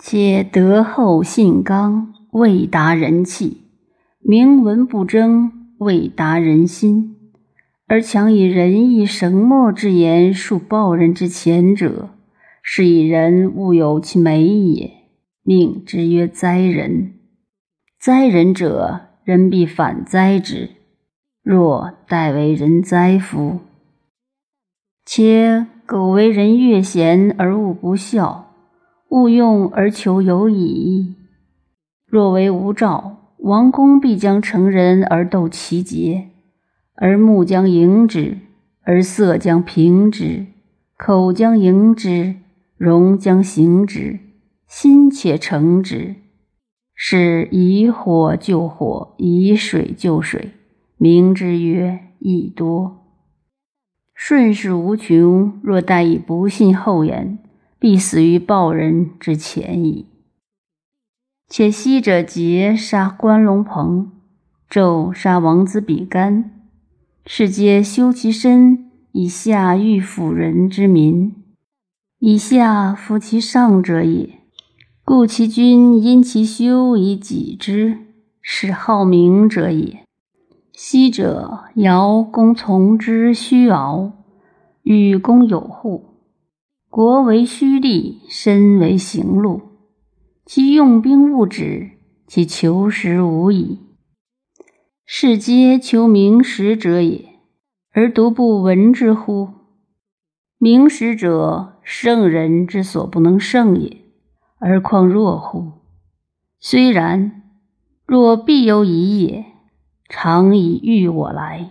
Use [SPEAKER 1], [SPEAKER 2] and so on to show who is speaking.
[SPEAKER 1] 且德厚信刚，未达人气；明文不争，未达人心。而强以仁义神墨之言述报人之前者，是以人物有其美也，命之曰哉人。哉人者，人必反哉之。若待为人哉夫？且苟为人越贤而恶不孝，勿用而求有矣。若为无兆，王公必将成人而斗其节。而目将迎之，而色将平之，口将迎之，容将行之，心且成之。是以火救火，以水救水，名之曰义多。顺势无穷，若待以不信后言，必死于暴人之前矣。且昔者桀杀关龙鹏，纣杀王子比干。是皆修其身以下欲辅人之民，以下服其上者也。故其君因其修以己之，是好名者也。昔者尧公从之，虚敖，与公有户，国为虚立，身为行路。其用兵勿止，其求实无矣。是皆求名实者也，而独不闻之乎？名实者，圣人之所不能胜也，而况若乎？虽然，若必有疑也，常以欲我来。